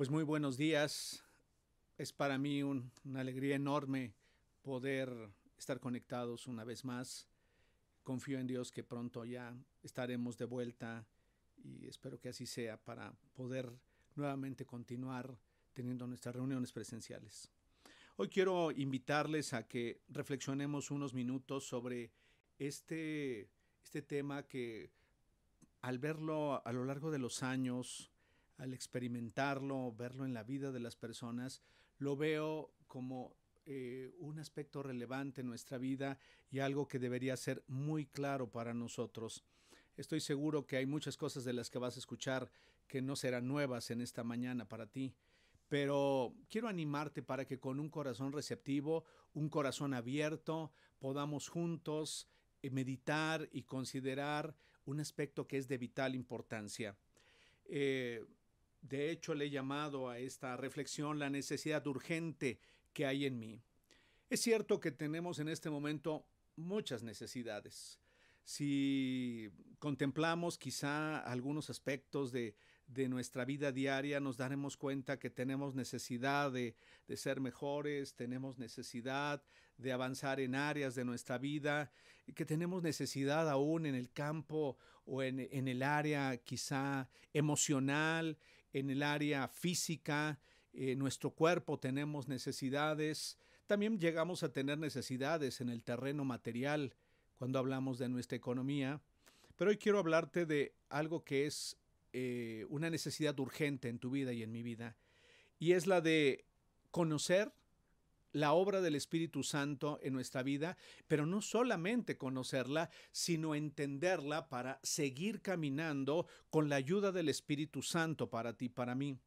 Pues muy buenos días. Es para mí un, una alegría enorme poder estar conectados una vez más. Confío en Dios que pronto ya estaremos de vuelta y espero que así sea para poder nuevamente continuar teniendo nuestras reuniones presenciales. Hoy quiero invitarles a que reflexionemos unos minutos sobre este, este tema que al verlo a lo largo de los años, al experimentarlo, verlo en la vida de las personas, lo veo como eh, un aspecto relevante en nuestra vida y algo que debería ser muy claro para nosotros. Estoy seguro que hay muchas cosas de las que vas a escuchar que no serán nuevas en esta mañana para ti, pero quiero animarte para que con un corazón receptivo, un corazón abierto, podamos juntos eh, meditar y considerar un aspecto que es de vital importancia. Eh, de hecho, le he llamado a esta reflexión la necesidad urgente que hay en mí. Es cierto que tenemos en este momento muchas necesidades. Si contemplamos quizá algunos aspectos de, de nuestra vida diaria, nos daremos cuenta que tenemos necesidad de, de, ser mejores, tenemos necesidad de avanzar en áreas de nuestra vida, que tenemos necesidad aún en el campo o en, en el área quizá emocional, en el área física, en nuestro cuerpo tenemos necesidades, también llegamos a tener necesidades en el terreno material, cuando hablamos de nuestra economía, pero hoy quiero hablarte de algo que es eh, una necesidad urgente en tu vida y en mi vida, y es la de conocer la obra del Espíritu Santo en nuestra vida, pero no solamente conocerla, sino entenderla para seguir caminando con la ayuda del Espíritu Santo para ti, para mí.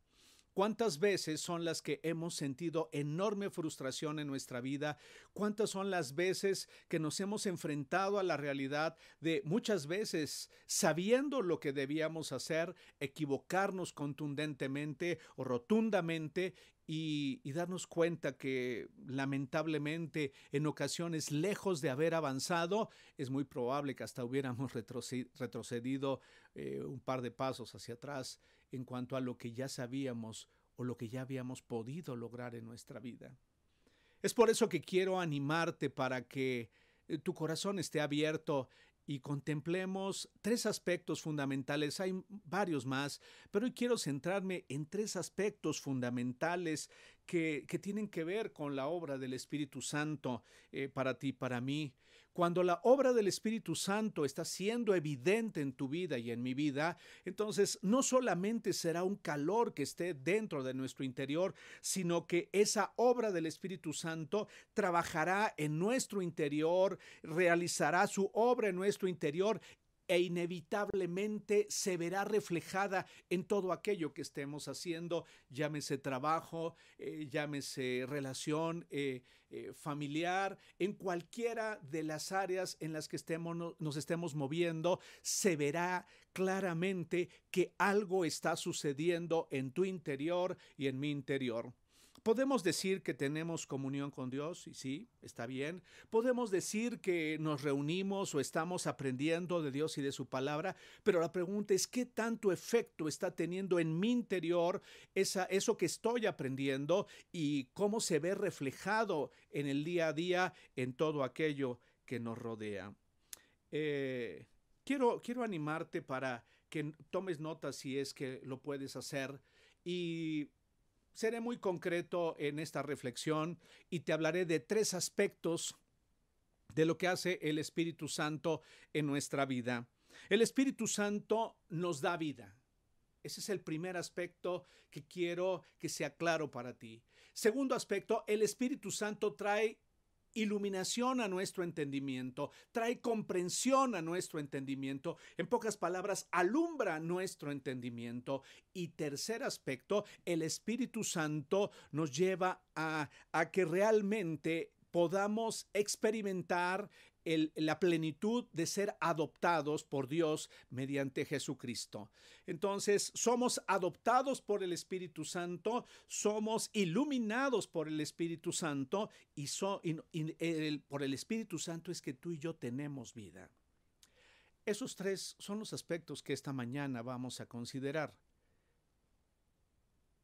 ¿Cuántas veces son las que hemos sentido enorme frustración en nuestra vida? ¿Cuántas son las veces que nos hemos enfrentado a la realidad de muchas veces sabiendo lo que debíamos hacer, equivocarnos contundentemente o rotundamente y, darnos cuenta que lamentablemente en ocasiones lejos de haber avanzado es muy probable que hasta hubiéramos retrocedido eh, un par de pasos hacia atrás en cuanto a lo que ya sabíamos o lo que ya habíamos podido lograr en nuestra vida. Es por eso que quiero animarte para que eh, tu corazón esté abierto y contemplemos tres aspectos fundamentales. Hay varios más, pero hoy quiero centrarme en tres aspectos fundamentales que, que tienen que ver con la obra del Espíritu Santo eh, para ti, para mí. Cuando la obra del Espíritu Santo está siendo evidente en tu vida y en mi vida, entonces no solamente será un calor que esté dentro de nuestro interior, sino que esa obra del Espíritu Santo trabajará en nuestro interior, realizará su obra en nuestro interior e inevitablemente se verá reflejada en todo aquello que estemos haciendo, llámese trabajo, eh, llámese relación eh, eh, familiar, en cualquiera de las áreas en las que estemos, nos estemos moviendo, se verá claramente que algo está sucediendo en tu interior y en mi interior. Podemos decir que tenemos comunión con Dios, y sí, está bien. Podemos decir que nos reunimos o estamos aprendiendo de Dios y de su palabra, pero la pregunta es qué tanto efecto está teniendo en mi interior esa, eso que estoy aprendiendo y cómo se ve reflejado en el día a día en todo aquello que nos rodea. Eh, quiero, quiero animarte para que tomes nota si es que lo puedes hacer y seré muy concreto en esta reflexión y te hablaré de tres aspectos de lo que hace el Espíritu Santo en nuestra vida. El Espíritu Santo nos da vida. Ese es el primer aspecto que quiero que sea claro para ti. Segundo aspecto, el Espíritu Santo trae iluminación a nuestro entendimiento, trae comprensión a nuestro entendimiento, en pocas palabras, alumbra nuestro entendimiento. Y tercer aspecto, el Espíritu Santo nos lleva a, que realmente podamos experimentar la plenitud de ser adoptados por Dios mediante Jesucristo. Entonces, somos adoptados por el Espíritu Santo, somos iluminados por el Espíritu Santo y, so, por el Espíritu Santo es que tú y yo tenemos vida. Esos tres son los aspectos que esta mañana vamos a considerar.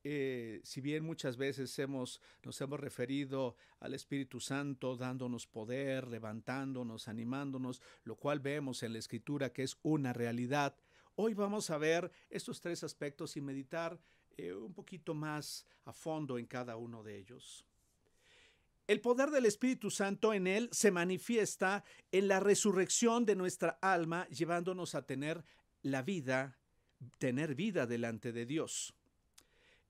Eh, si bien muchas veces hemos, nos hemos referido al Espíritu Santo dándonos poder, levantándonos, animándonos, lo cual vemos en la Escritura que es una realidad, hoy vamos a ver estos tres aspectos y meditar eh, un poquito más a fondo en cada uno de ellos. El poder del Espíritu Santo en él se manifiesta en la resurrección de nuestra alma, llevándonos a tener la vida, tener vida delante de Dios.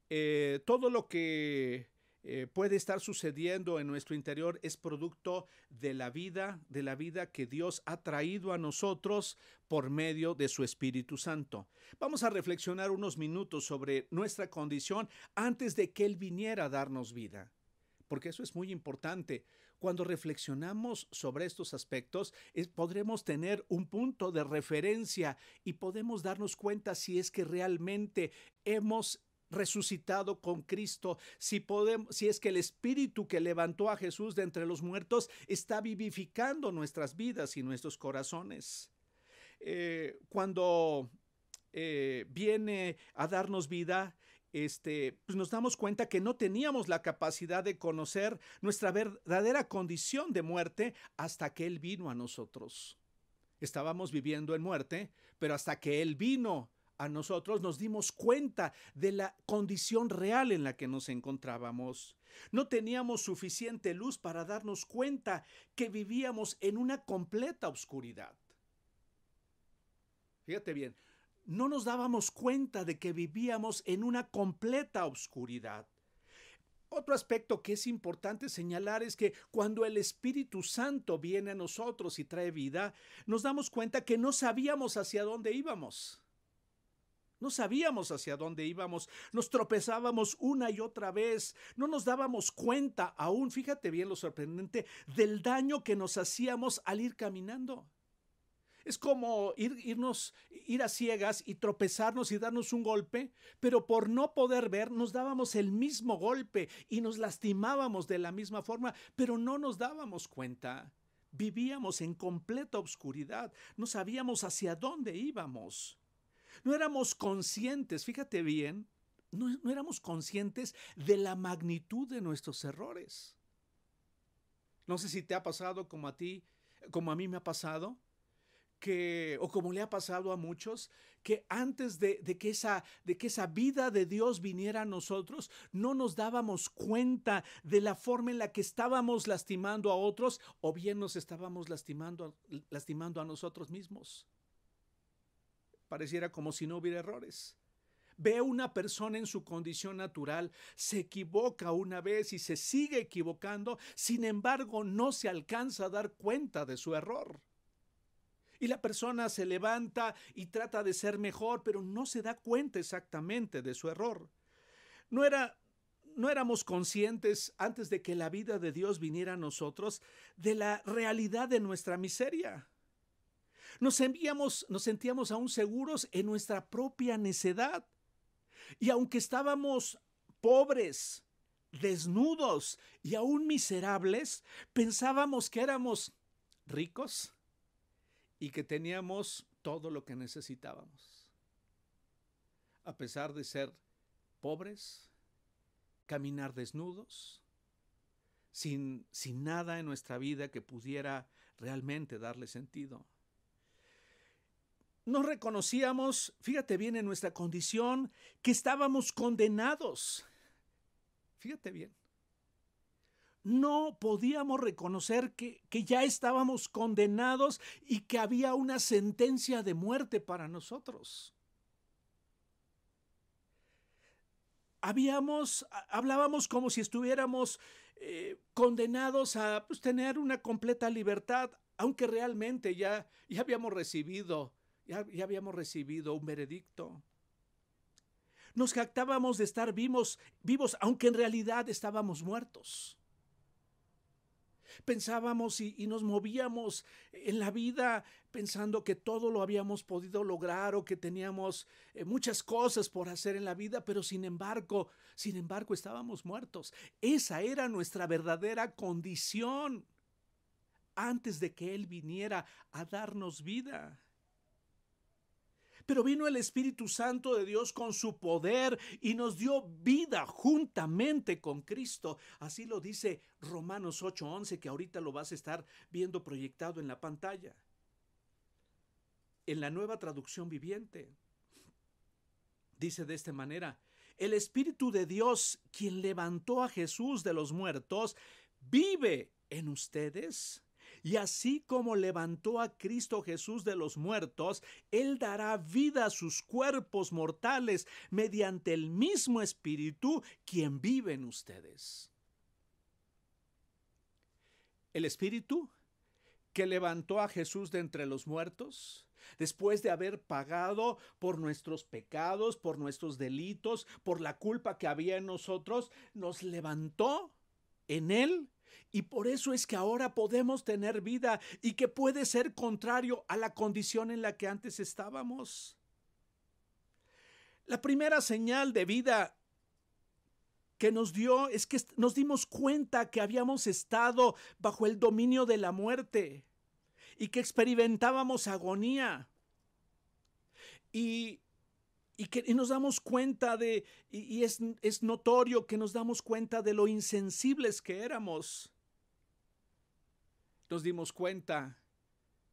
Eh, todo lo que eh, puede estar sucediendo en nuestro interior es producto de la vida, de la vida que Dios ha traído a nosotros por medio de su Espíritu Santo. Vamos a reflexionar unos minutos sobre nuestra condición antes de que Él viniera a darnos vida, porque eso es muy importante. Cuando reflexionamos sobre estos aspectos, podremos tener un punto de referencia y podemos darnos cuenta si es que realmente hemos resucitado con Cristo, si podemos, si es que el espíritu que levantó a Jesús de entre los muertos está vivificando nuestras vidas y nuestros corazones. Eh, cuando eh, viene a darnos vida, este, pues nos damos cuenta que no teníamos la capacidad de conocer nuestra verdadera condición de muerte hasta que Él vino a nosotros. Estábamos viviendo en muerte, pero hasta que Él vino a nosotros nos dimos cuenta de la condición real en la que nos encontrábamos. No teníamos suficiente luz para darnos cuenta que vivíamos en una completa oscuridad. Fíjate bien, no nos dábamos cuenta de que vivíamos en una completa oscuridad. Otro aspecto que es importante señalar es que cuando el Espíritu Santo viene a nosotros y trae vida, nos damos cuenta que no sabíamos hacia dónde íbamos. No sabíamos hacia dónde íbamos, nos tropezábamos una y otra vez, no nos dábamos cuenta aún, fíjate bien lo sorprendente, del daño que nos hacíamos al ir caminando. Es como ir, irnos, ir a ciegas y tropezarnos y darnos un golpe, pero por no poder ver nos dábamos el mismo golpe y nos lastimábamos de la misma forma, pero no nos dábamos cuenta. Vivíamos en completa oscuridad, no sabíamos hacia dónde íbamos. No éramos conscientes, fíjate bien, no, éramos conscientes de la magnitud de nuestros errores. No sé si te ha pasado como a ti, como a mí me ha pasado, que, o como le ha pasado a muchos, que antes de, que esa, de que esa vida de Dios viniera a nosotros, no nos dábamos cuenta de la forma en la que estábamos lastimando a otros o bien nos estábamos lastimando, lastimando a nosotros mismos pareciera como si no hubiera errores. Ve una persona en su condición natural, se equivoca una vez y se sigue equivocando, sin embargo no se alcanza a dar cuenta de su error. Y la persona se levanta y trata de ser mejor, pero no se da cuenta exactamente de su error. No era no éramos conscientes antes de que la vida de Dios viniera a nosotros de la realidad de nuestra miseria. Nos, envíamos, nos sentíamos aún seguros en nuestra propia necedad. Y aunque estábamos pobres, desnudos y aún miserables, pensábamos que éramos ricos y que teníamos todo lo que necesitábamos. A pesar de ser pobres, caminar desnudos, sin, sin nada en nuestra vida que pudiera realmente darle sentido no reconocíamos, fíjate bien en nuestra condición, que estábamos condenados. Fíjate bien. No podíamos reconocer que, que, ya estábamos condenados y que había una sentencia de muerte para nosotros. Habíamos, hablábamos como si estuviéramos eh, condenados a pues, tener una completa libertad, aunque realmente ya, ya habíamos recibido ya, habíamos recibido un veredicto. Nos jactábamos de estar vivos, vivos, aunque en realidad estábamos muertos. Pensábamos y, nos movíamos en la vida pensando que todo lo habíamos podido lograr o que teníamos eh, muchas cosas por hacer en la vida, pero sin embargo, sin embargo estábamos muertos. Esa era nuestra verdadera condición antes de que Él viniera a darnos vida. Pero vino el Espíritu Santo de Dios con su poder y nos dio vida juntamente con Cristo. Así lo dice Romanos 8:11, que ahorita lo vas a estar viendo proyectado en la pantalla. En la nueva traducción viviente. Dice de esta manera, el Espíritu de Dios, quien levantó a Jesús de los muertos, vive en ustedes. Y así como levantó a Cristo Jesús de los muertos, Él dará vida a sus cuerpos mortales mediante el mismo Espíritu quien vive en ustedes. El Espíritu que levantó a Jesús de entre los muertos, después de haber pagado por nuestros pecados, por nuestros delitos, por la culpa que había en nosotros, nos levantó en Él y por eso es que ahora podemos tener vida y que puede ser contrario a la condición en la que antes estábamos. La primera señal de vida que nos dio es que nos dimos cuenta que habíamos estado bajo el dominio de la muerte y que experimentábamos agonía. Y, y que nos damos cuenta de, y, es, es notorio que nos damos cuenta de lo insensibles que éramos. Nos dimos cuenta,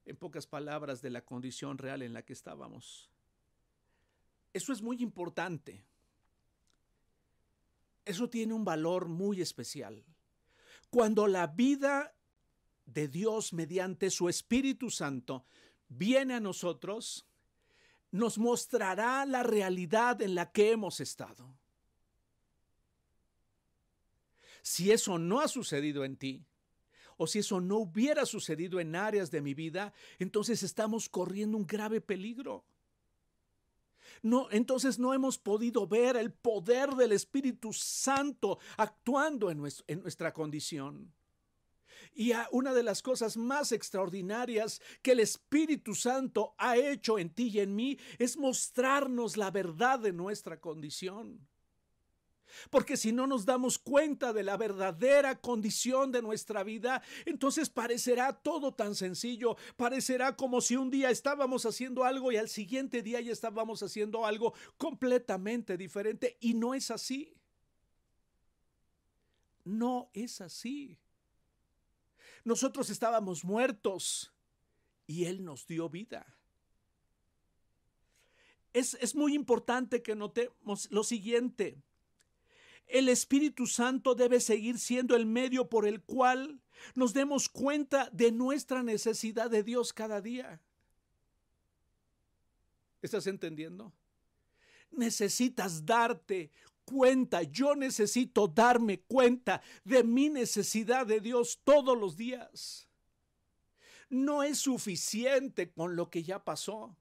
en pocas palabras, de la condición real en la que estábamos. Eso es muy importante. Eso tiene un valor muy especial. Cuando la vida de Dios mediante su Espíritu Santo viene a nosotros, nos mostrará la realidad en la que hemos estado. Si eso no ha sucedido en ti, o si eso no hubiera sucedido en áreas de mi vida, entonces estamos corriendo un grave peligro. No, entonces no hemos podido ver el poder del Espíritu Santo actuando en, en nuestra condición. Y una de las cosas más extraordinarias que el Espíritu Santo ha hecho en ti y en mí es mostrarnos la verdad de nuestra condición. Porque si no nos damos cuenta de la verdadera condición de nuestra vida, entonces parecerá todo tan sencillo, parecerá como si un día estábamos haciendo algo y al siguiente día ya estábamos haciendo algo completamente diferente. Y no es así. No es así. Nosotros estábamos muertos y Él nos dio vida. Es, es, muy importante que notemos lo siguiente. El Espíritu Santo debe seguir siendo el medio por el cual nos demos cuenta de nuestra necesidad de Dios cada día. ¿Estás entendiendo? Necesitas darte cuenta, yo necesito darme cuenta de mi necesidad de Dios todos los días. No es suficiente con lo que ya pasó.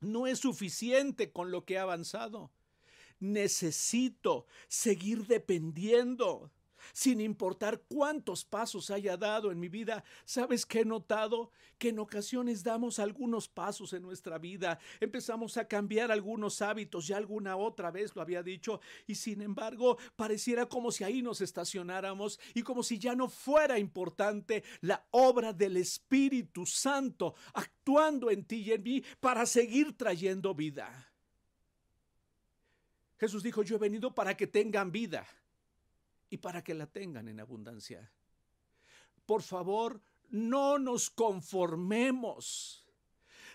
No es suficiente con lo que ha avanzado. Necesito seguir dependiendo sin importar cuántos pasos haya dado en mi vida. ¿Sabes qué he notado? Que en ocasiones damos algunos pasos en nuestra vida, empezamos a cambiar algunos hábitos, ya alguna otra vez lo había dicho, y sin embargo pareciera como si ahí nos estacionáramos y como si ya no fuera importante la obra del Espíritu Santo actuando en ti y en mí para seguir trayendo vida. Jesús dijo, yo he venido para que tengan vida y para que la tengan en abundancia. Por favor, no nos conformemos.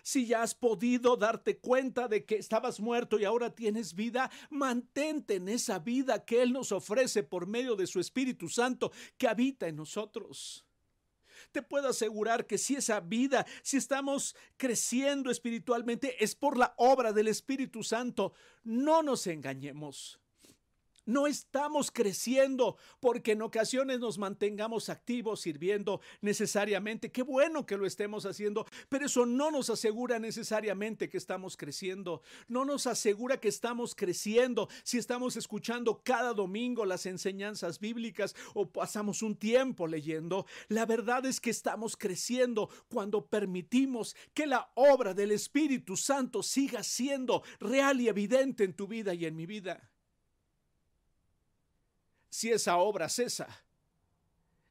Si ya has podido darte cuenta de que estabas muerto y ahora tienes vida, mantente en esa vida que Él nos ofrece por medio de su Espíritu Santo que habita en nosotros. Te puedo asegurar que si esa vida, si estamos creciendo espiritualmente, es por la obra del Espíritu Santo. No nos engañemos. No estamos creciendo porque en ocasiones nos mantengamos activos sirviendo necesariamente. Qué bueno que lo estemos haciendo, pero eso no nos asegura necesariamente que estamos creciendo. No nos asegura que estamos creciendo si estamos escuchando cada domingo las enseñanzas bíblicas o pasamos un tiempo leyendo. La verdad es que estamos creciendo cuando permitimos que la obra del Espíritu Santo siga siendo real y evidente en tu vida y en mi vida si esa obra cesa.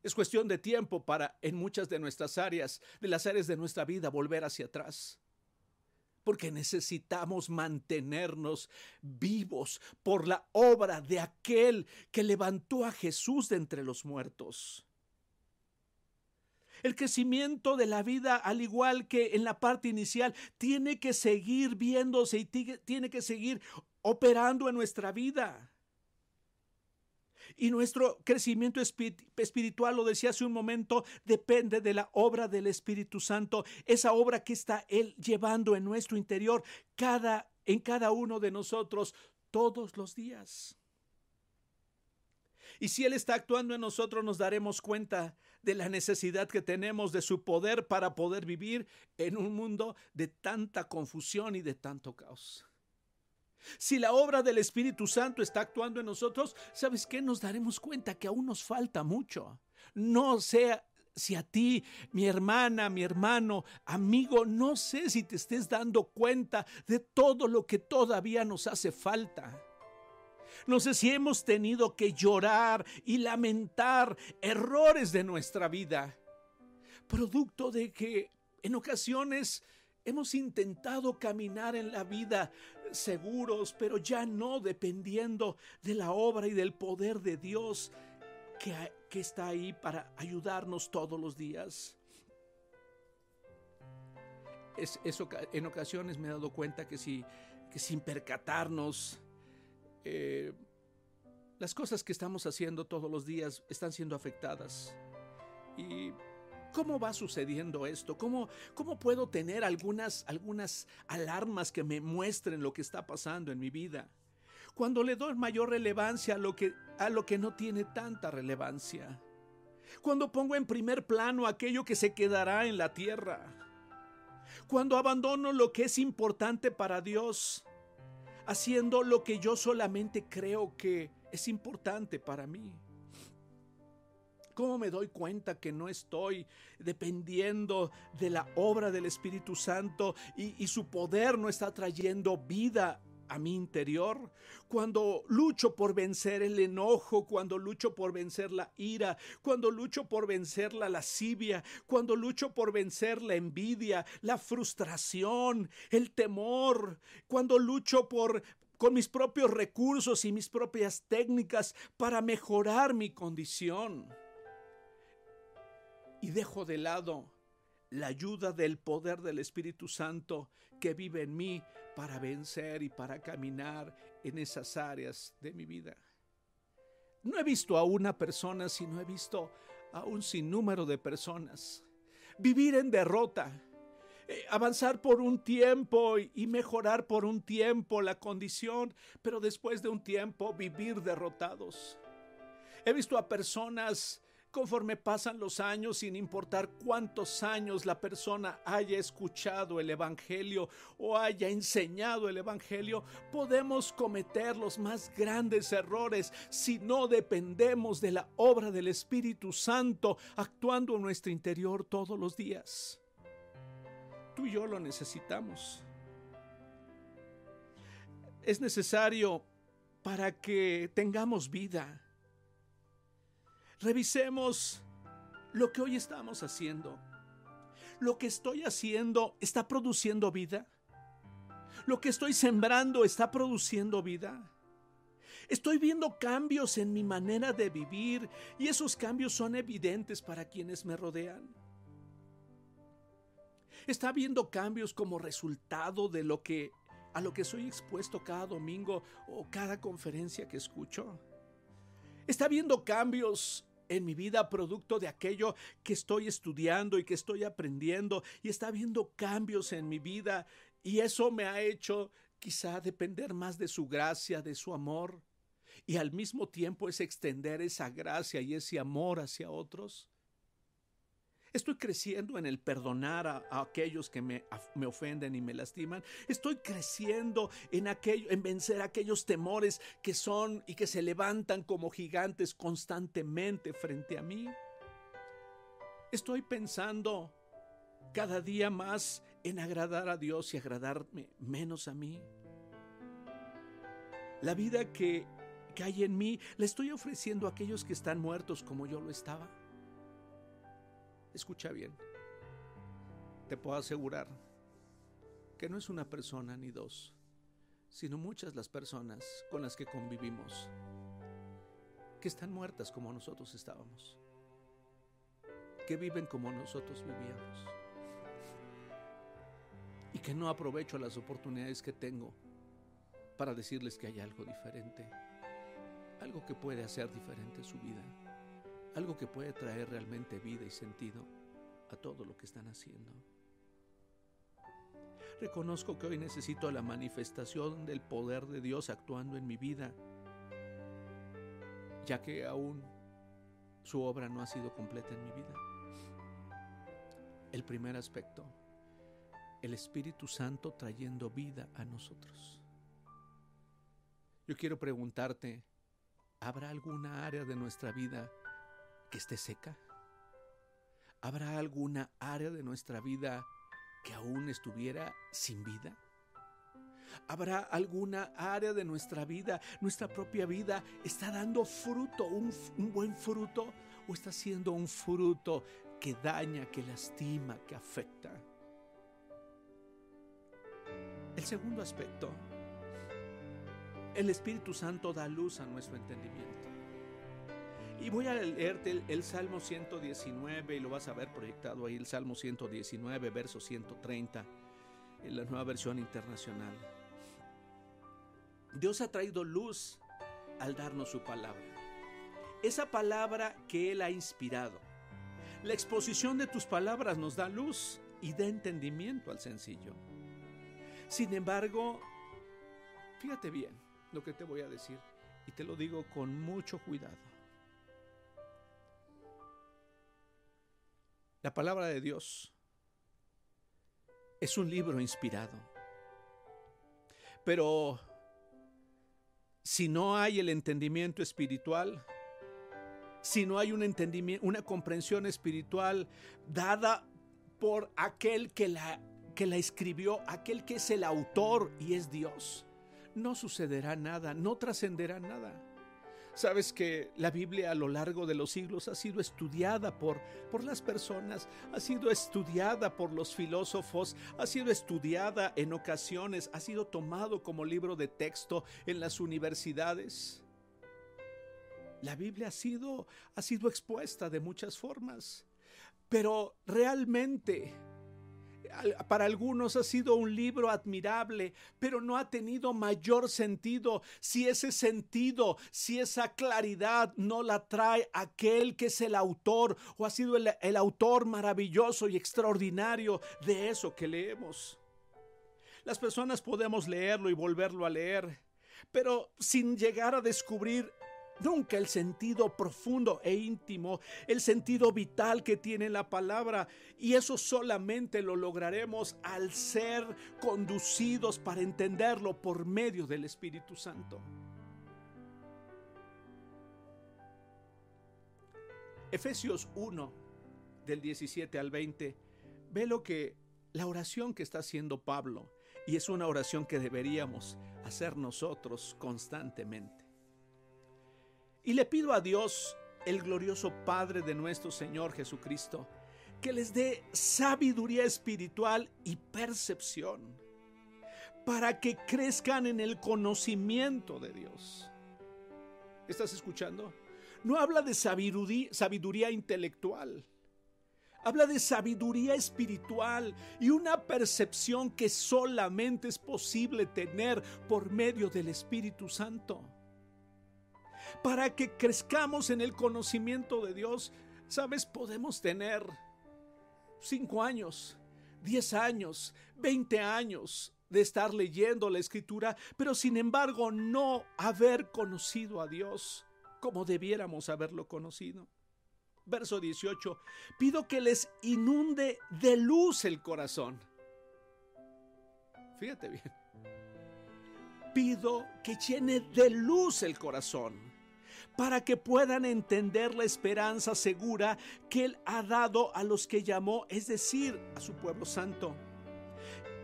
Es cuestión de tiempo para, en muchas de nuestras áreas, de las áreas de nuestra vida, volver hacia atrás. porque necesitamos mantenernos vivos por la obra de aquel que levantó a Jesús de entre los muertos. El crecimiento de la vida, al igual que en la parte inicial, tiene que seguir viéndose y tiene que seguir operando en nuestra vida. Y nuestro crecimiento espiritual, lo decía hace un momento, depende de la obra del Espíritu Santo, esa obra que está Él llevando en nuestro interior, cada, en cada uno de nosotros, todos los días. Y si Él está actuando en nosotros, nos daremos cuenta de la necesidad que tenemos de su poder para poder vivir en un mundo de tanta confusión y de tanto caos. Si la obra del Espíritu Santo está actuando en nosotros, ¿sabes qué? Nos daremos cuenta que aún nos falta mucho. No sea si a ti, mi hermana, mi hermano, amigo, no sé si te estés dando cuenta de todo lo que todavía nos hace falta. No sé si hemos tenido que llorar y lamentar errores de nuestra vida, producto de que en ocasiones hemos intentado caminar en la vida seguros, pero ya no dependiendo de la obra y del poder de Dios que, que está ahí para ayudarnos todos los días. Es, en ocasiones me he dado cuenta que, si, que sin percatarnos, eh, las cosas que estamos haciendo todos los días están siendo afectadas. Y ¿Cómo va sucediendo esto? ¿Cómo, cómo puedo tener algunas, algunas alarmas que me muestren lo que está pasando en mi vida? Cuando le doy mayor relevancia a lo que, a lo que no tiene tanta relevancia. Cuando pongo en primer plano aquello que se quedará en la tierra. Cuando abandono lo que es importante para Dios, haciendo lo que yo solamente creo que es importante para mí. ¿Cómo me doy cuenta que no estoy dependiendo de la obra del Espíritu Santo y, su poder no está trayendo vida a mi interior, cuando lucho por vencer el enojo, cuando lucho por vencer la ira, cuando lucho por vencer la lascivia, cuando lucho por vencer la envidia, la frustración, el temor, cuando lucho por con mis propios recursos y mis propias técnicas para mejorar mi condición y dejo de lado la ayuda del poder del Espíritu Santo que vive en mí para vencer y para caminar en esas áreas de mi vida. No he visto a una persona, sino he visto a un sinnúmero de personas vivir en derrota, eh, avanzar por un tiempo y mejorar por un tiempo la condición, pero después de un tiempo vivir derrotados. He visto a personas conforme pasan los años, sin importar cuántos años la persona haya escuchado el Evangelio o haya enseñado el Evangelio, podemos cometer los más grandes errores si no dependemos de la obra del Espíritu Santo actuando en nuestro interior todos los días. Tú y yo lo necesitamos. Es necesario para que tengamos vida Revisemos lo que hoy estamos haciendo. Lo que estoy haciendo está produciendo vida. Lo que estoy sembrando está produciendo vida. Estoy viendo cambios en mi manera de vivir y esos cambios son evidentes para quienes me rodean. Está viendo cambios como resultado de lo que a lo que soy expuesto cada domingo o cada conferencia que escucho. Está viendo cambios en mi vida producto de aquello que estoy estudiando y que estoy aprendiendo y está habiendo cambios en mi vida y eso me ha hecho quizá depender más de su gracia, de su amor y al mismo tiempo es extender esa gracia y ese amor hacia otros. Estoy creciendo en el perdonar a, aquellos que me, me, ofenden y me lastiman. Estoy creciendo en aquello, en vencer aquellos temores que son y que se levantan como gigantes constantemente frente a mí. Estoy pensando cada día más en agradar a Dios y agradarme menos a mí. La vida que, que hay en mí la estoy ofreciendo a aquellos que están muertos como yo lo estaba. Escucha bien. Te puedo asegurar que no es una persona ni dos, sino muchas las personas con las que convivimos, que están muertas como nosotros estábamos, que viven como nosotros vivíamos y que no aprovecho las oportunidades que tengo para decirles que hay algo diferente, algo que puede hacer diferente su vida, algo que puede traer realmente vida y sentido a todo lo que están haciendo. Reconozco que hoy necesito la manifestación del poder de Dios actuando en mi vida, ya que aún su obra no ha sido completa en mi vida. El primer aspecto, el Espíritu Santo trayendo vida a nosotros. Yo quiero preguntarte, ¿habrá alguna área de nuestra vida que esté seca? ¿Habrá alguna área de nuestra vida que aún estuviera sin vida? ¿Habrá alguna área de nuestra vida, nuestra propia vida, está dando fruto, un, buen fruto, o está siendo un fruto que daña, que lastima, que afecta? El segundo aspecto, el Espíritu Santo da luz a nuestro entendimiento. Y voy a leerte el, Salmo 119 y lo vas a ver proyectado ahí, el Salmo 119, verso 130, en la nueva versión internacional. Dios ha traído luz al darnos su palabra. Esa palabra que Él ha inspirado. La exposición de tus palabras nos da luz y da entendimiento al sencillo. Sin embargo, fíjate bien lo que te voy a decir y te lo digo con mucho cuidado. La palabra de Dios es un libro inspirado. Pero si no hay el entendimiento espiritual, si no hay un entendimiento, una comprensión espiritual dada por aquel que la, que la escribió, aquel que es el autor y es Dios, no sucederá nada, no trascenderá nada. Sabes que la Biblia a lo largo de los siglos ha sido estudiada por, por las personas, ha sido estudiada por los filósofos, ha sido estudiada en ocasiones, ha sido tomado como libro de texto en las universidades. La Biblia ha sido, ha sido expuesta de muchas formas, pero realmente para algunos ha sido un libro admirable, pero no ha tenido mayor sentido si ese sentido, si esa claridad no la trae aquel que es el autor o ha sido el, el autor maravilloso y extraordinario de eso que leemos. Las personas podemos leerlo y volverlo a leer, pero sin llegar a descubrir Nunca el sentido profundo e íntimo, el sentido vital que tiene la palabra. Y eso solamente lo lograremos al ser conducidos para entenderlo por medio del Espíritu Santo. Efesios 1, del 17 al 20, ve lo que la oración que está haciendo Pablo, y es una oración que deberíamos hacer nosotros constantemente. Y le pido a Dios, el glorioso Padre de nuestro Señor Jesucristo, que les dé sabiduría espiritual y percepción para que crezcan en el conocimiento de Dios. ¿Estás escuchando? No habla de sabiduría, sabiduría intelectual. Habla de sabiduría espiritual y una percepción que solamente es posible tener por medio del Espíritu Santo para que crezcamos en el conocimiento de Dios. Sabes, podemos tener cinco años, diez años, veinte años de estar leyendo la escritura, pero sin embargo no haber conocido a Dios como debiéramos haberlo conocido. Verso 18, pido que les inunde de luz el corazón. Fíjate bien. Pido que llene de luz el corazón para que puedan entender la esperanza segura que Él ha dado a los que llamó, es decir, a su pueblo santo,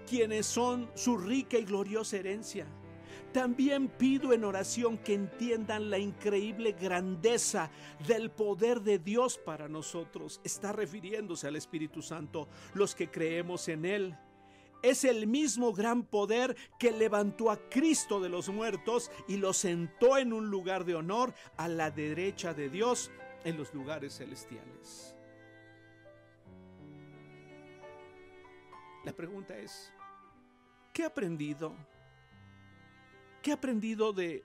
quienes son su rica y gloriosa herencia. También pido en oración que entiendan la increíble grandeza del poder de Dios para nosotros. Está refiriéndose al Espíritu Santo, los que creemos en Él es el mismo gran poder que levantó a Cristo de los muertos y lo sentó en un lugar de honor a la derecha de Dios en los lugares celestiales. La pregunta es, ¿qué he aprendido? ¿Qué he aprendido de,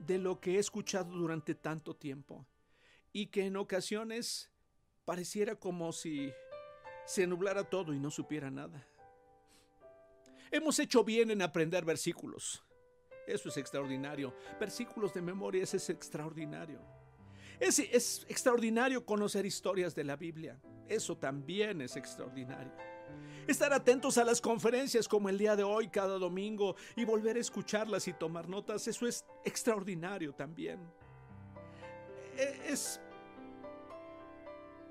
de lo que he escuchado durante tanto tiempo? Y que en ocasiones pareciera como si se nublara todo y no supiera nada. Hemos hecho bien en aprender versículos. Eso es extraordinario. Versículos de memoria, eso es extraordinario. Es, es extraordinario conocer historias de la Biblia. Eso también es extraordinario. Estar atentos a las conferencias como el día de hoy, cada domingo, y volver a escucharlas y tomar notas, eso es extraordinario también. E, es,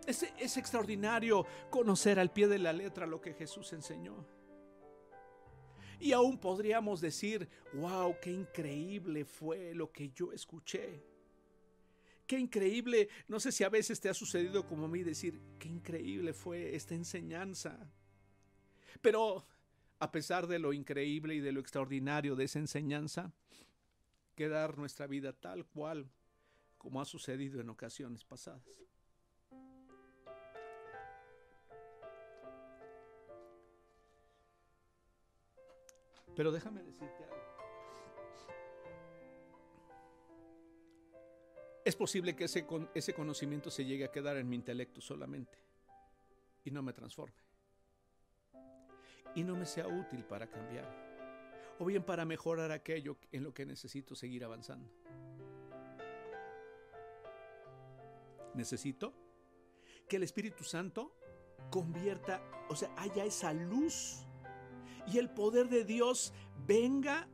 es, es extraordinario conocer al pie de la letra lo que Jesús enseñó. Y aún podríamos decir, wow, qué increíble fue lo que yo escuché. Qué increíble, no sé si a veces te ha sucedido como a mí decir, qué increíble fue esta enseñanza. Pero a pesar de lo increíble y de lo extraordinario de esa enseñanza, quedar nuestra vida tal cual como ha sucedido en ocasiones pasadas. Pero déjame decirte algo. Es posible que ese, ese conocimiento se llegue a quedar en mi intelecto solamente y no me transforme. Y no me sea útil para cambiar. O bien para mejorar aquello en lo que necesito seguir avanzando. Necesito que el Espíritu Santo convierta, o sea, haya esa luz y el poder de Dios venga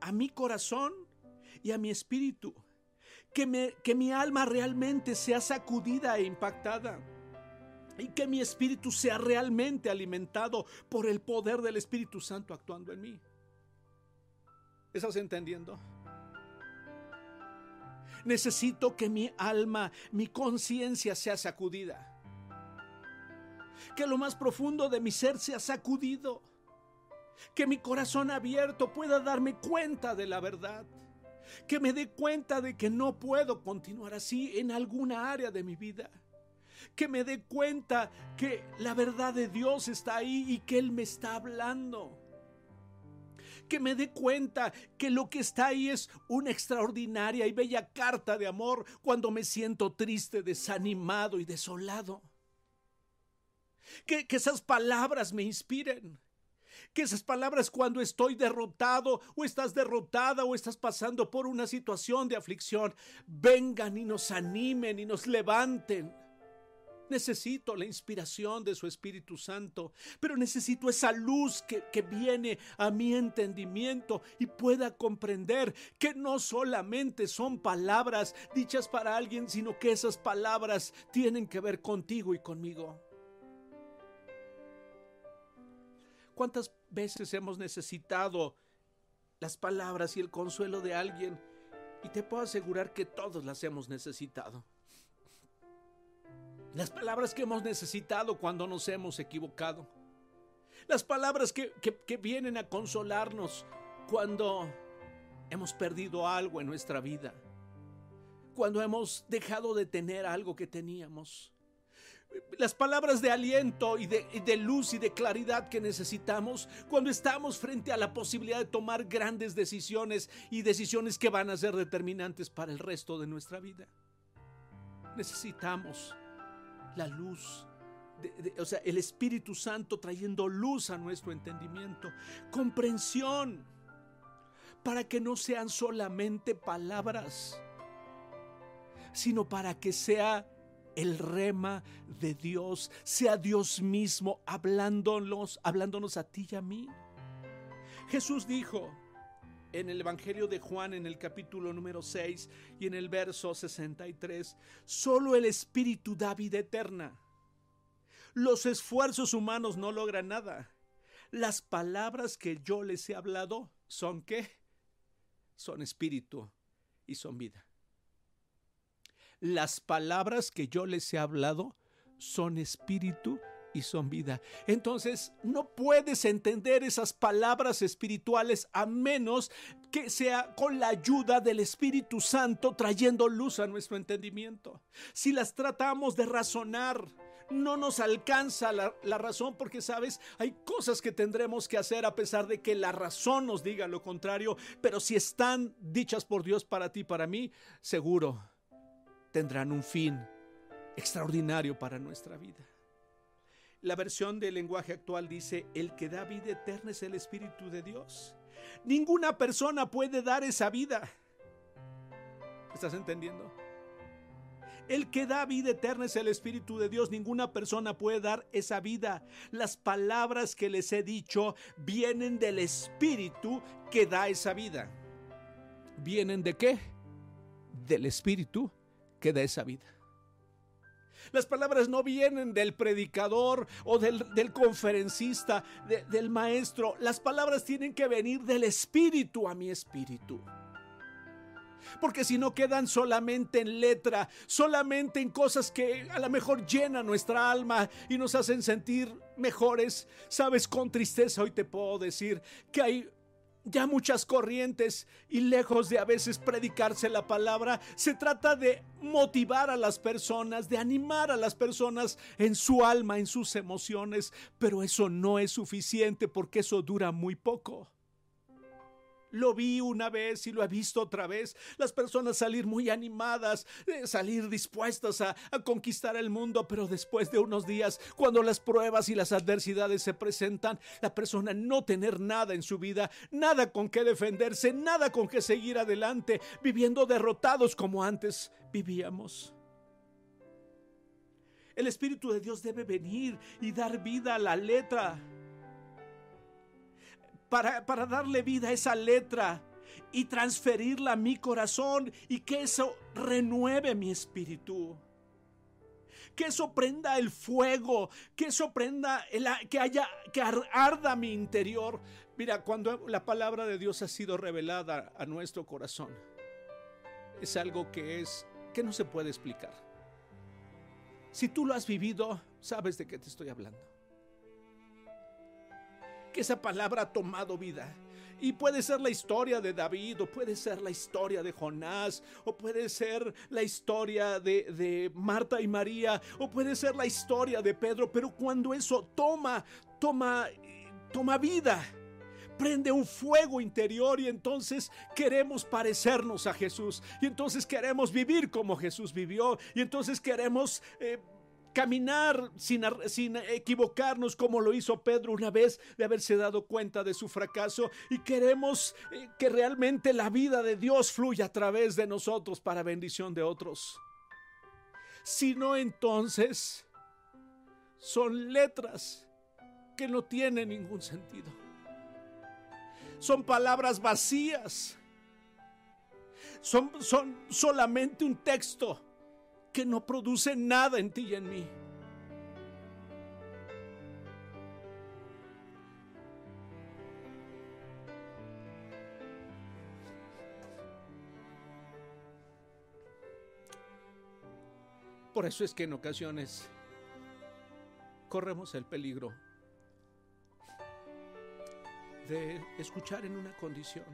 a mi corazón y a mi espíritu. Que, me, que mi alma realmente sea sacudida e impactada. Y que mi espíritu sea realmente alimentado por el poder del Espíritu Santo actuando en mí. ¿Estás entendiendo? Necesito que mi alma, mi conciencia sea sacudida. Que lo más profundo de mi ser sea sacudido que mi corazón abierto pueda darme cuenta de la verdad. Que me dé cuenta de que no puedo continuar así en alguna área de mi vida. Que me dé cuenta que la verdad de Dios está ahí y que Él me está hablando. Que me dé cuenta que lo que está ahí es una extraordinaria y bella carta de amor cuando me siento triste, desanimado y desolado. Que, que esas palabras me inspiren que esas palabras cuando estoy derrotado o estás derrotada o estás pasando por una situación de aflicción, vengan y nos animen y nos levanten. Necesito la inspiración de su Espíritu Santo, pero necesito esa luz que, que, viene a mi entendimiento y pueda comprender que no solamente son palabras dichas para alguien, sino que esas palabras tienen que ver contigo y conmigo. ¿Cuántas veces hemos necesitado las palabras y el consuelo de alguien? Y te puedo asegurar que todos las hemos necesitado. Las palabras que hemos necesitado cuando nos hemos equivocado. Las palabras que, que vienen a consolarnos cuando hemos perdido algo en nuestra vida. Cuando hemos dejado de tener algo que teníamos las palabras de aliento y de, luz y de claridad que necesitamos cuando estamos frente a la posibilidad de tomar grandes decisiones y decisiones que van a ser determinantes para el resto de nuestra vida. Necesitamos la luz, o sea, el Espíritu Santo trayendo luz a nuestro entendimiento, comprensión, para que no sean solamente palabras, sino para que sea el rema de Dios, sea Dios mismo hablándonos, hablándonos a ti y a mí. Jesús dijo en el Evangelio de Juan en el capítulo número 6 y en el verso 63, solo el Espíritu da vida eterna. Los esfuerzos humanos no logran nada. Las palabras que yo les he hablado son qué? Son espíritu y son vida. Las palabras que yo les he hablado son espíritu y son vida. Entonces, no puedes entender esas palabras espirituales a menos que sea con la ayuda del Espíritu Santo trayendo luz a nuestro entendimiento. Si las tratamos de razonar, no nos alcanza la, razón porque, sabes, hay cosas que tendremos que hacer a pesar de que la razón nos diga lo contrario, pero si están dichas por Dios para ti, para mí, seguro tendrán un fin extraordinario para nuestra vida. La versión del lenguaje actual dice, el que da vida eterna es el Espíritu de Dios. Ninguna persona puede dar esa vida. ¿Estás entendiendo? El que da vida eterna es el Espíritu de Dios. Ninguna persona puede dar esa vida. Las palabras que les he dicho vienen del Espíritu que da esa vida. ¿Vienen de qué? Del Espíritu que da esa vida. Las palabras no vienen del predicador o del, conferencista, del maestro. Las palabras tienen que venir del espíritu a mi espíritu porque si no quedan solamente en letra, solamente en cosas que a lo mejor llenan nuestra alma y nos hacen sentir mejores. Sabes, con tristeza hoy te puedo decir que hay ya muchas corrientes y lejos de a veces predicarse la palabra, se trata de motivar a las personas, de animar a las personas en su alma, en sus emociones, pero eso no es suficiente porque eso dura muy poco. Lo vi una vez y lo he visto otra vez. Las personas salir muy animadas, eh, salir dispuestas a, a, conquistar el mundo, pero después de unos días, cuando las pruebas y las adversidades se presentan, la persona no tener nada en su vida, nada con que defenderse, nada con que seguir adelante, viviendo derrotados como antes vivíamos. El Espíritu de Dios debe venir y dar vida a la letra para, darle vida a esa letra y transferirla a mi corazón y que eso renueve mi espíritu. Que eso prenda el fuego, que eso prenda, el, que haya, que arda mi interior. Mira, cuando la palabra de Dios ha sido revelada a nuestro corazón, es algo que es, que no se puede explicar. Si tú lo has vivido, sabes de qué te estoy hablando que esa palabra ha tomado vida. Y puede ser la historia de David, o puede ser la historia de Jonás, o puede ser la historia de, Marta y María, o puede ser la historia de Pedro, pero cuando eso toma, toma, toma vida, prende un fuego interior y entonces queremos parecernos a Jesús, y entonces queremos vivir como Jesús vivió, y entonces queremos... Eh, caminar sin, sin, equivocarnos como lo hizo Pedro una vez de haberse dado cuenta de su fracaso y queremos eh, que realmente la vida de Dios fluya a través de nosotros para bendición de otros. Si no, entonces son letras que no tienen ningún sentido. Son palabras vacías. Son, son solamente un texto que no produce nada en ti y en mí. Por eso es que en ocasiones corremos el peligro de escuchar en una condición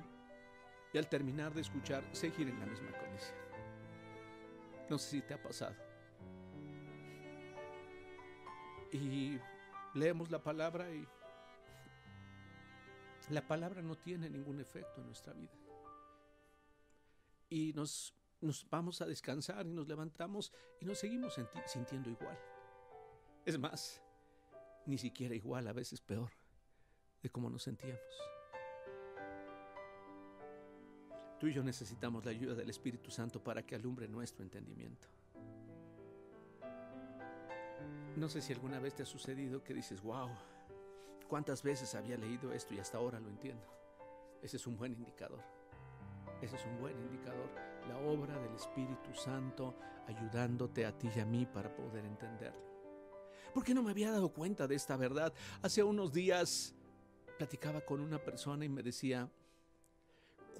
y al terminar de escuchar seguir en la misma condición. No sé si te ha pasado. Y leemos la palabra y la palabra no tiene ningún efecto en nuestra vida. Y nos, nos vamos a descansar y nos levantamos y nos seguimos sintiendo igual. Es más, ni siquiera igual, a veces peor de cómo nos sentíamos. Tú y yo necesitamos la ayuda del Espíritu Santo para que alumbre nuestro entendimiento. No sé si alguna vez te ha sucedido que dices, wow, ¿cuántas veces había leído esto y hasta ahora lo entiendo? Ese es un buen indicador. Ese es un buen indicador. La obra del Espíritu Santo ayudándote a ti y a mí para poder entenderlo. ¿Por qué no me había dado cuenta de esta verdad? Hace unos días platicaba con una persona y me decía,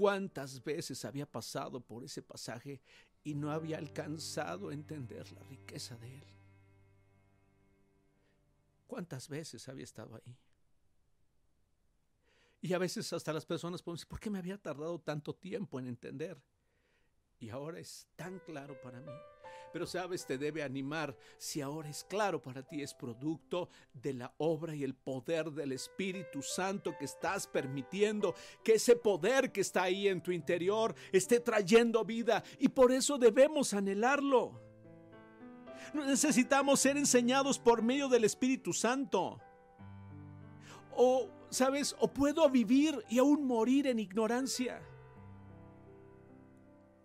cuántas veces había pasado por ese pasaje y no había alcanzado a entender la riqueza de él. ¿Cuántas veces había estado ahí? Y a veces hasta las personas pueden decir, ¿por qué me había tardado tanto tiempo en entender? Y ahora es tan claro para mí. Pero sabes, te debe animar si ahora es claro para ti, es producto de la obra y el poder del Espíritu Santo que estás permitiendo que ese poder que está ahí en tu interior esté trayendo vida y por eso debemos anhelarlo. Necesitamos ser enseñados por medio del Espíritu Santo. O, ¿sabes? O puedo vivir y aún morir en ignorancia.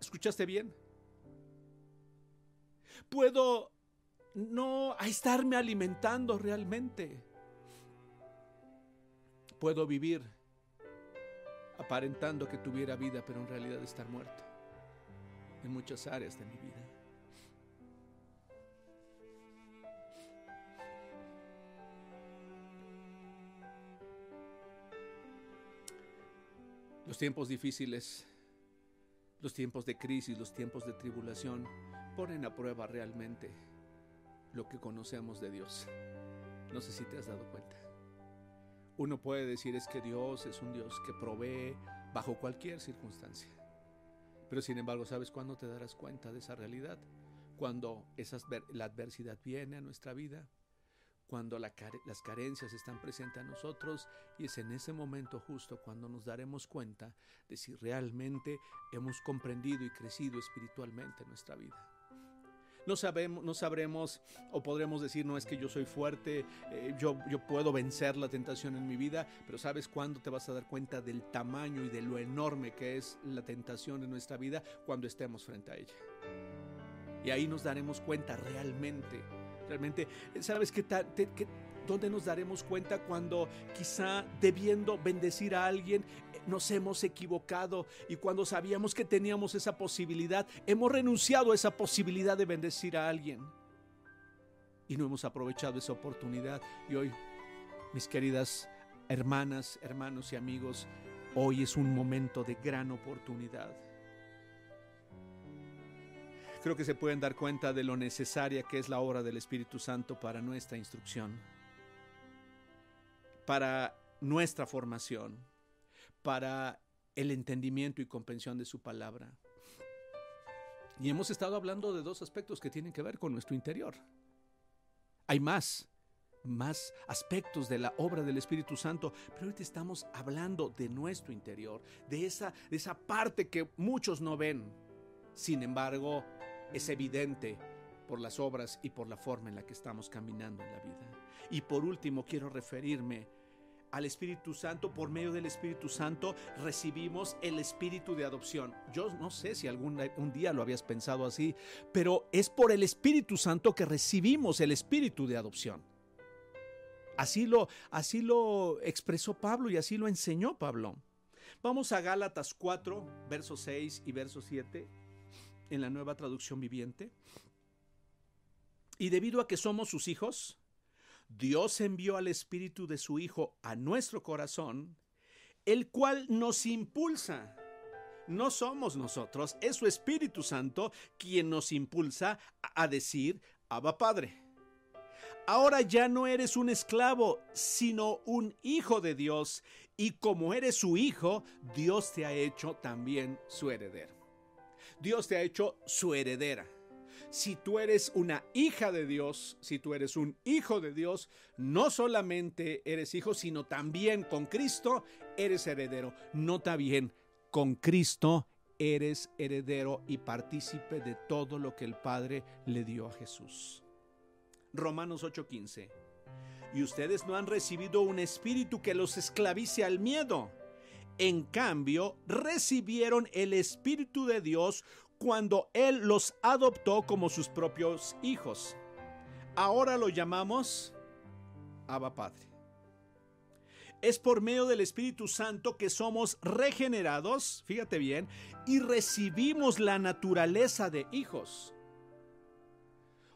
¿Escuchaste bien? Puedo no estarme alimentando realmente. Puedo vivir aparentando que tuviera vida, pero en realidad estar muerto en muchas áreas de mi vida. Los tiempos difíciles, los tiempos de crisis, los tiempos de tribulación ponen a prueba realmente lo que conocemos de Dios. No sé si te has dado cuenta. Uno puede decir es que Dios es un Dios que provee bajo cualquier circunstancia. Pero sin embargo, ¿sabes cuándo te darás cuenta de esa realidad? Cuando la adversidad viene a nuestra vida, cuando las carencias están presentes a nosotros y es en ese momento justo cuando nos daremos cuenta de si realmente hemos comprendido y crecido espiritualmente en nuestra vida. No, sabemos, no sabremos o podremos decir, no es que yo soy fuerte, eh, yo, yo puedo vencer la tentación en mi vida, pero ¿sabes cuándo te vas a dar cuenta del tamaño y de lo enorme que es la tentación en nuestra vida? Cuando estemos frente a ella. Y ahí nos daremos cuenta realmente Realmente, ¿sabes qué, qué, dónde nos daremos cuenta cuando quizá debiendo bendecir a alguien nos hemos equivocado y cuando sabíamos que teníamos esa posibilidad, hemos renunciado a esa posibilidad de bendecir a alguien. Y no hemos aprovechado esa oportunidad. Y hoy, mis queridas hermanas, hermanos y amigos, hoy es un momento de gran oportunidad. Creo que se pueden dar cuenta de lo necesaria que es la obra del Espíritu Santo para nuestra instrucción, para nuestra formación, para el entendimiento y comprensión de su palabra. Y hemos estado hablando de dos aspectos que tienen que ver con nuestro interior. Hay más, más aspectos de la obra del Espíritu Santo, pero ahorita estamos hablando de nuestro interior, de esa, de esa parte que muchos no ven. Sin embargo, es evidente por las obras y por la forma en la que estamos caminando en la vida. Y por último, quiero referirme al Espíritu Santo. Por medio del Espíritu Santo recibimos el Espíritu de adopción. Yo no sé si algún un día lo habías pensado así, pero es por el Espíritu Santo que recibimos el Espíritu de adopción. Así lo, así lo expresó Pablo y así lo enseñó Pablo. Vamos a Gálatas 4, versos 6 y verso 7 en la nueva traducción viviente. Y debido a que somos sus hijos, Dios envió al Espíritu de su Hijo a nuestro corazón, el cual nos impulsa. No somos nosotros, es su Espíritu Santo quien nos impulsa a decir, Abba Padre. Ahora ya no eres un esclavo, sino un hijo de Dios, y como eres su hijo, Dios te ha hecho también su heredero. Dios te ha hecho su heredera. Si tú eres una hija de Dios, si tú eres un hijo de Dios, no solamente eres hijo, sino también con Cristo eres heredero. Nota bien, con Cristo eres heredero y partícipe de todo lo que el Padre le dio a Jesús. Romanos 8:15. Y ustedes no han recibido un espíritu que los esclavice al miedo en cambio, recibieron el Espíritu de Dios cuando Él los adoptó como sus propios hijos. Ahora lo llamamos Abba Padre. Es por medio del Espíritu Santo que somos regenerados, fíjate bien, y recibimos la naturaleza de hijos.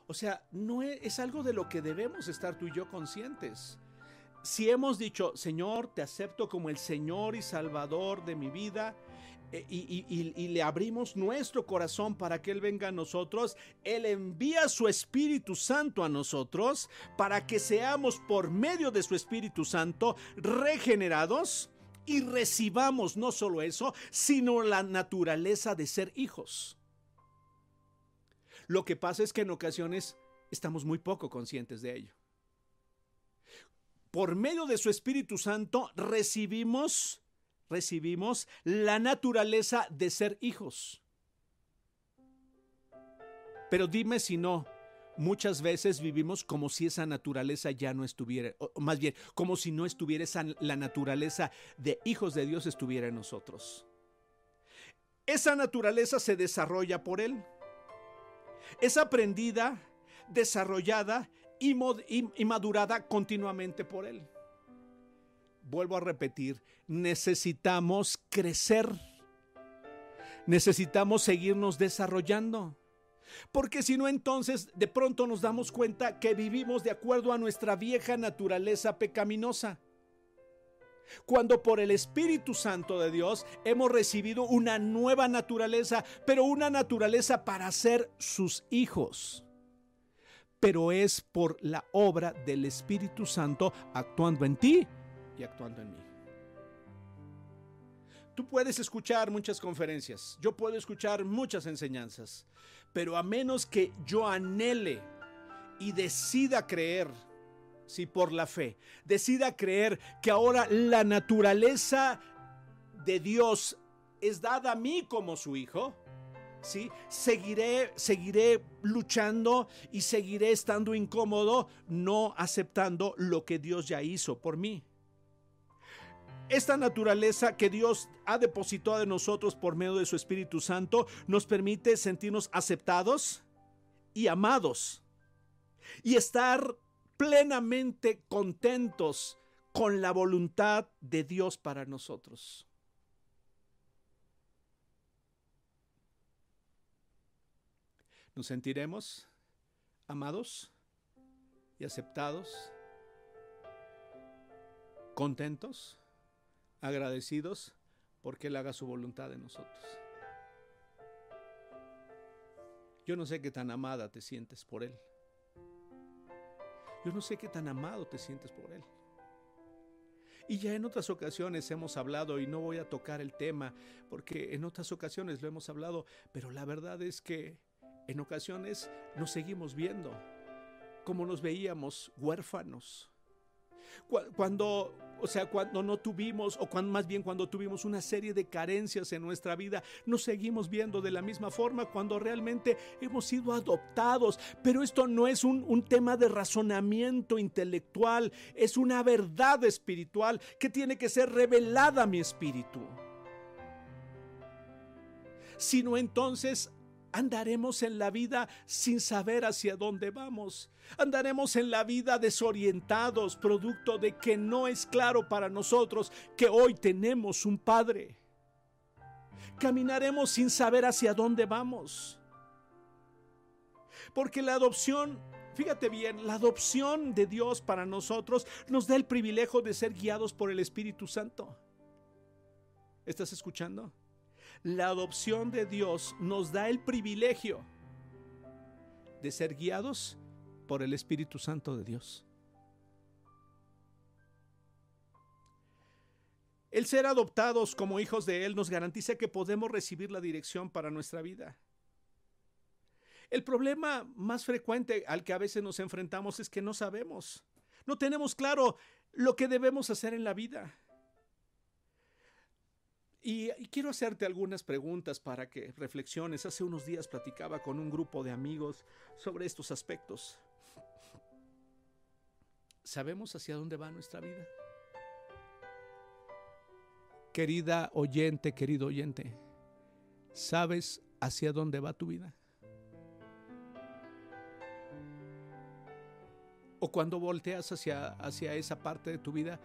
O sea, no es, es algo de lo que debemos estar tú y yo conscientes si hemos dicho, Señor, te acepto como el Señor y Salvador de mi vida, eh, y, le abrimos nuestro corazón para que Él venga a nosotros, Él envía su Espíritu Santo a nosotros para que seamos por medio de su Espíritu Santo regenerados y recibamos no solo eso, sino la naturaleza de ser hijos. Lo que pasa es que en ocasiones estamos muy poco conscientes de ello. Por medio de su Espíritu Santo recibimos recibimos la naturaleza de ser hijos. Pero dime si no, muchas veces vivimos como si esa naturaleza ya no estuviera, más bien, como si no estuviera esa, la naturaleza de hijos de Dios estuviera en nosotros. Esa naturaleza se desarrolla por Él. Es aprendida, desarrollada y madurada continuamente por Él vuelvo a repetir, necesitamos crecer. Necesitamos seguirnos desarrollando. Porque si no, entonces de pronto nos damos cuenta que vivimos de acuerdo a nuestra vieja naturaleza pecaminosa. Cuando por el Espíritu Santo de Dios hemos recibido una nueva naturaleza, pero una naturaleza para ser sus hijos. Pero es por la obra del Espíritu Santo actuando en ti y actuando en mí. Tú puedes escuchar muchas conferencias, yo puedo escuchar muchas enseñanzas, pero a menos que yo anhele y decida creer, si por la fe, decida creer que ahora la naturaleza de Dios es dada a mí como su hijo, ¿sí? Seguiré, seguiré luchando y seguiré estando incómodo, no aceptando lo que Dios ya hizo por mí. Esta naturaleza que Dios ha depositado en nosotros por medio de su Espíritu Santo nos permite sentirnos aceptados y amados y estar plenamente contentos con la voluntad de Dios para nosotros. Nos sentiremos amados y aceptados, contentos agradecidos porque Él haga su voluntad en nosotros. Yo no sé qué tan amada te sientes por Él. Yo no sé qué tan amado te sientes por Él. Y ya en otras ocasiones hemos hablado, y no voy a tocar el tema, porque en otras ocasiones lo hemos hablado, pero la verdad es que en ocasiones nos seguimos viendo como nos veíamos huérfanos. Cuando o sea, cuando no tuvimos, o cuando, más bien cuando tuvimos una serie de carencias en nuestra vida, nos seguimos viendo de la misma forma cuando realmente hemos sido adoptados. Pero esto no es un, un tema de razonamiento intelectual, es una verdad espiritual que tiene que ser revelada a mi espíritu. Sino entonces Andaremos en la vida sin saber hacia dónde vamos. Andaremos en la vida desorientados, producto de que no es claro para nosotros que hoy tenemos un Padre. Caminaremos sin saber hacia dónde vamos. Porque la adopción, fíjate bien, la adopción de Dios para nosotros nos da el privilegio de ser guiados por el Espíritu Santo. ¿Estás escuchando? La adopción de Dios nos da el privilegio de ser guiados por el Espíritu Santo de Dios. El ser adoptados como hijos de Él nos garantiza que podemos recibir la dirección para nuestra vida. El problema más frecuente al que a veces nos enfrentamos es que no sabemos, no tenemos claro lo que debemos hacer en la vida. Y, quiero hacerte algunas preguntas para que reflexiones. Hace unos días platicaba con un grupo de amigos sobre estos aspectos. ¿Sabemos hacia dónde va nuestra vida? Querida oyente, querido oyente, ¿sabes hacia dónde va tu vida? O cuando volteas hacia, hacia esa parte de tu vida,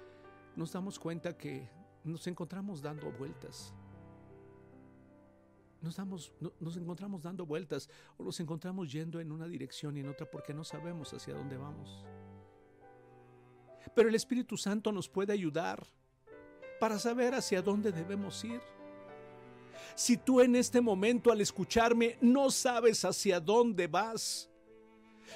nos damos cuenta que nos encontramos dando vueltas. Nos, damos, nos encontramos dando vueltas o nos encontramos yendo en una dirección y en otra porque no sabemos hacia dónde vamos. Pero el Espíritu Santo nos puede ayudar para saber hacia dónde debemos ir. Si tú en este momento al escucharme no sabes hacia dónde vas,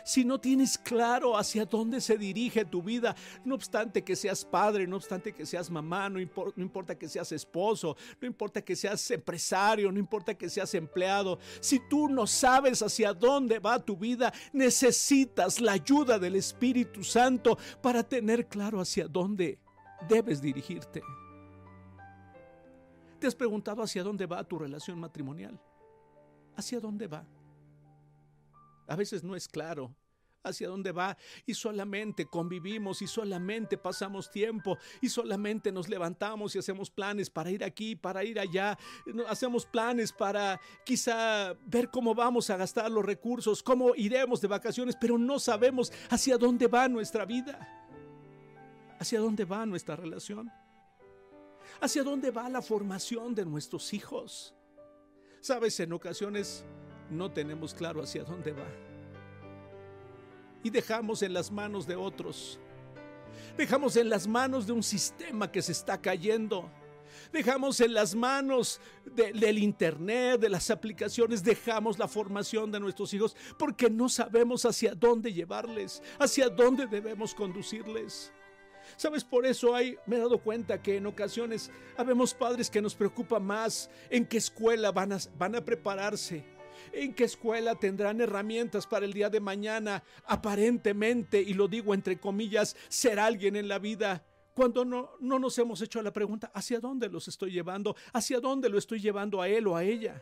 si no tienes claro hacia dónde se dirige tu vida, no obstante que seas padre, no obstante que seas mamá, no, importa que seas esposo, no importa que seas empresario, no importa que seas empleado, si tú no sabes hacia dónde va tu vida, necesitas la ayuda del Espíritu Santo para tener claro hacia dónde debes dirigirte. ¿Te has preguntado hacia dónde va tu relación matrimonial? ¿Hacia dónde va? A veces no es claro hacia dónde va y solamente convivimos y solamente pasamos tiempo y solamente nos levantamos y hacemos planes para ir aquí, para ir allá, hacemos planes para quizá ver cómo vamos a gastar los recursos, cómo iremos de vacaciones, pero no sabemos hacia dónde va nuestra vida, hacia dónde va nuestra relación, hacia dónde va la formación de nuestros hijos. Sabes, en ocasiones no tenemos claro hacia dónde va. Y dejamos en las manos de otros. Dejamos en las manos de un sistema que se está cayendo. Dejamos en las manos del Internet, de las aplicaciones, dejamos la formación de nuestros hijos porque no sabemos hacia dónde llevarles, hacia dónde debemos conducirles. Sabes, por eso hay, me he dado cuenta que en ocasiones habemos padres que nos preocupa más en qué escuela van a, van a prepararse, ¿En qué escuela tendrán herramientas para el día de mañana? Aparentemente, y lo digo entre comillas, ser alguien en la vida. Cuando no, no nos hemos hecho la pregunta, ¿hacia dónde los estoy llevando? ¿Hacia dónde lo estoy llevando a él o a ella?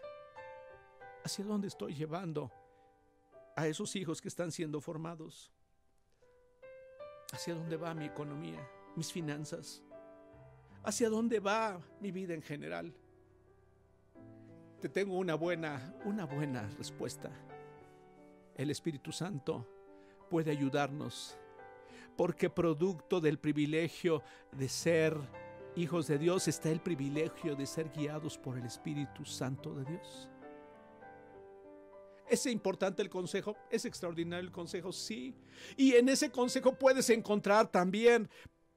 ¿Hacia dónde estoy llevando a esos hijos que están siendo formados? ¿Hacia dónde va mi economía, mis finanzas? ¿Hacia dónde va mi vida en general? Te tengo una buena, una buena respuesta. El Espíritu Santo puede ayudarnos porque producto del privilegio de ser hijos de Dios está el privilegio de ser guiados por el Espíritu Santo de Dios. ¿Es importante el consejo? ¿Es extraordinario el consejo? Sí. Y en ese consejo puedes encontrar también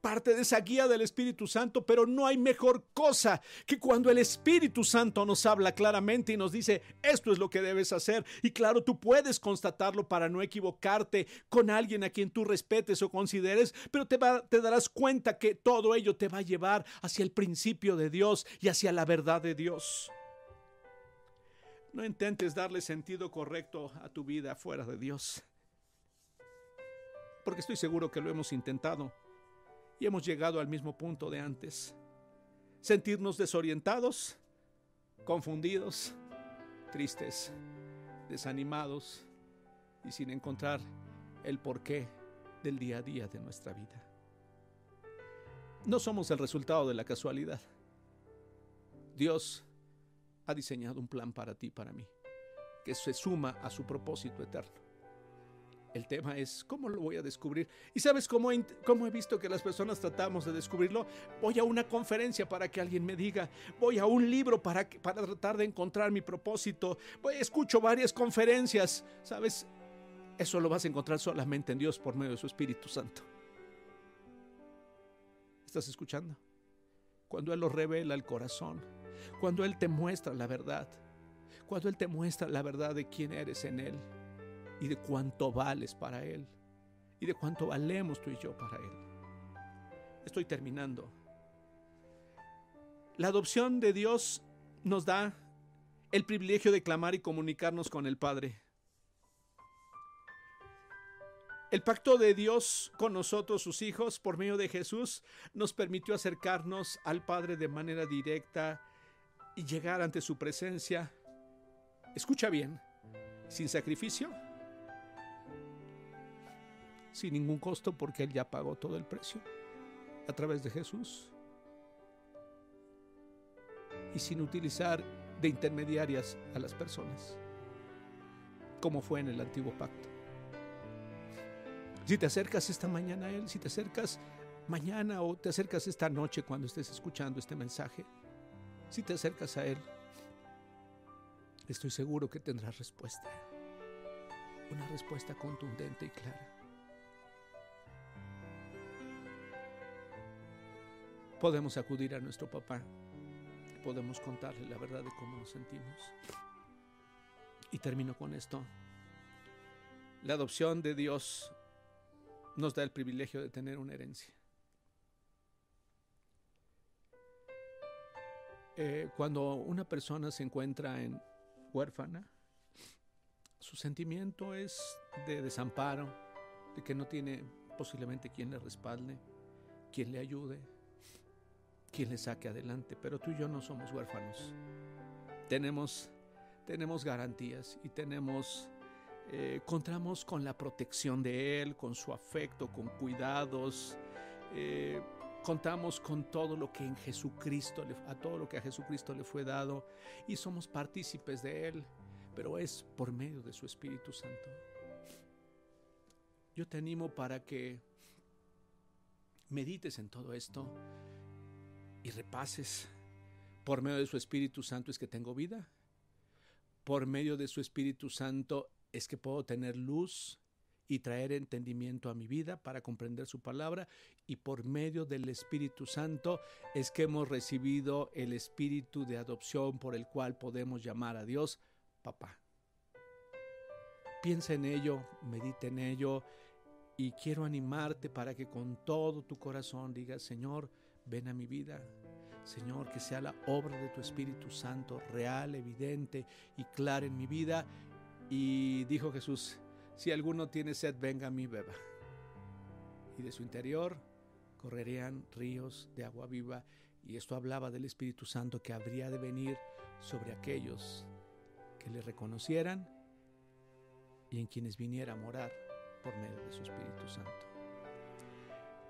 parte de esa guía del Espíritu Santo, pero no hay mejor cosa que cuando el Espíritu Santo nos habla claramente y nos dice, esto es lo que debes hacer. Y claro, tú puedes constatarlo para no equivocarte con alguien a quien tú respetes o consideres, pero te, darás cuenta que todo ello te va a llevar hacia el principio de Dios y hacia la verdad de Dios. No intentes darle sentido correcto a tu vida fuera de Dios. Porque estoy seguro que lo hemos intentado y hemos llegado al mismo punto de antes. Sentirnos desorientados, confundidos, tristes, desanimados y sin encontrar el porqué del día a día de nuestra vida. No somos el resultado de la casualidad. Dios ha diseñado un plan para ti para mí, que se suma a su propósito eterno. El tema es cómo lo voy a descubrir. ¿Y sabes cómo he, cómo he visto que las personas tratamos de descubrirlo? Voy a una conferencia para que alguien me diga. Voy a un libro para, para tratar de encontrar mi propósito. Voy, escucho varias conferencias. ¿Sabes? Eso lo vas a encontrar solamente en Dios por medio de su Espíritu Santo. ¿Estás escuchando? Cuando Él lo revela el corazón. Cuando Él te muestra la verdad. Cuando Él te muestra la verdad de quién eres en Él y de cuánto vales para Él y de cuánto valemos tú y yo para Él. Estoy terminando. La adopción de Dios nos da el privilegio de clamar y comunicarnos con el Padre. El pacto de Dios con nosotros, sus hijos, por medio de Jesús, nos permitió acercarnos al Padre de manera directa y llegar ante su presencia. Escucha bien, sin sacrificio, sin ningún costo porque Él ya pagó todo el precio a través de Jesús y sin utilizar de intermediarias a las personas, como fue en el antiguo pacto. Si te acercas esta mañana a Él, si te acercas mañana o te acercas esta noche cuando estés escuchando este mensaje, si te acercas a Él, estoy seguro que tendrás respuesta. Una respuesta contundente y clara. Podemos acudir a nuestro papá, podemos contarle la verdad de cómo nos sentimos. Y termino con esto. La adopción de Dios nos da el privilegio de tener una herencia. Eh, cuando una persona se encuentra en huérfana, su sentimiento es de desamparo, de que no tiene posiblemente quien le respalde, quien le ayude, quien le saque adelante. Pero tú y yo no somos huérfanos. Tenemos, tenemos garantías y tenemos, eh, contamos con la protección de Él, con su afecto, con cuidados. Eh, contamos con todo lo que en Jesucristo, a todo lo que a Jesucristo le fue dado y somos partícipes de Él, pero es por medio de su Espíritu Santo. Yo te animo para que medites en todo esto y repases. Por medio de su Espíritu Santo es que tengo vida. Por medio de su Espíritu Santo es que puedo tener luz y traer entendimiento a mi vida para comprender su palabra. Y por medio del Espíritu Santo es que hemos recibido el Espíritu de adopción por el cual podemos llamar a Dios papá. Piensa en ello, medita en ello y quiero animarte para que con todo tu corazón digas, Señor, ven a mi vida. Señor, que sea la obra de tu Espíritu Santo real, evidente y clara en mi vida. Y dijo Jesús, si alguno tiene sed, venga a mí, beba. Y de su interior correrían ríos de agua viva. Y esto hablaba del Espíritu Santo que habría de venir sobre aquellos que le reconocieran y en quienes viniera a morar por medio de su Espíritu Santo.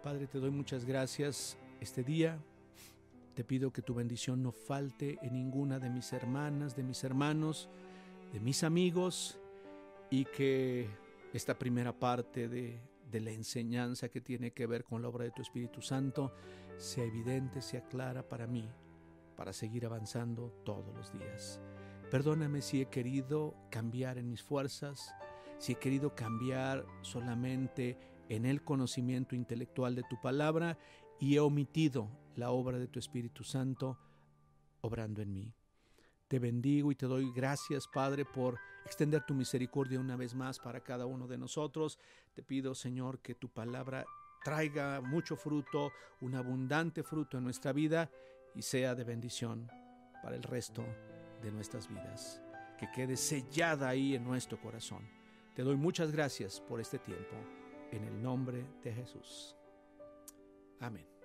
Padre, te doy muchas gracias este día. Te pido que tu bendición no falte en ninguna de mis hermanas, de mis hermanos, de mis amigos y que esta primera parte de, la enseñanza que tiene que ver con la obra de tu Espíritu Santo sea evidente, sea clara para mí, para seguir avanzando todos los días. Perdóname si he querido cambiar en mis fuerzas, si he querido cambiar solamente en el conocimiento intelectual de tu palabra y he omitido la obra de tu Espíritu Santo obrando en mí. Te bendigo y te doy gracias, Padre, por extender tu misericordia una vez más para cada uno de nosotros. Te pido, Señor, que tu palabra traiga mucho fruto, un abundante fruto en nuestra vida y sea de bendición para el resto de nuestras vidas. Que quede sellada ahí en nuestro corazón. Te doy muchas gracias por este tiempo, en el nombre de Jesús. Amén.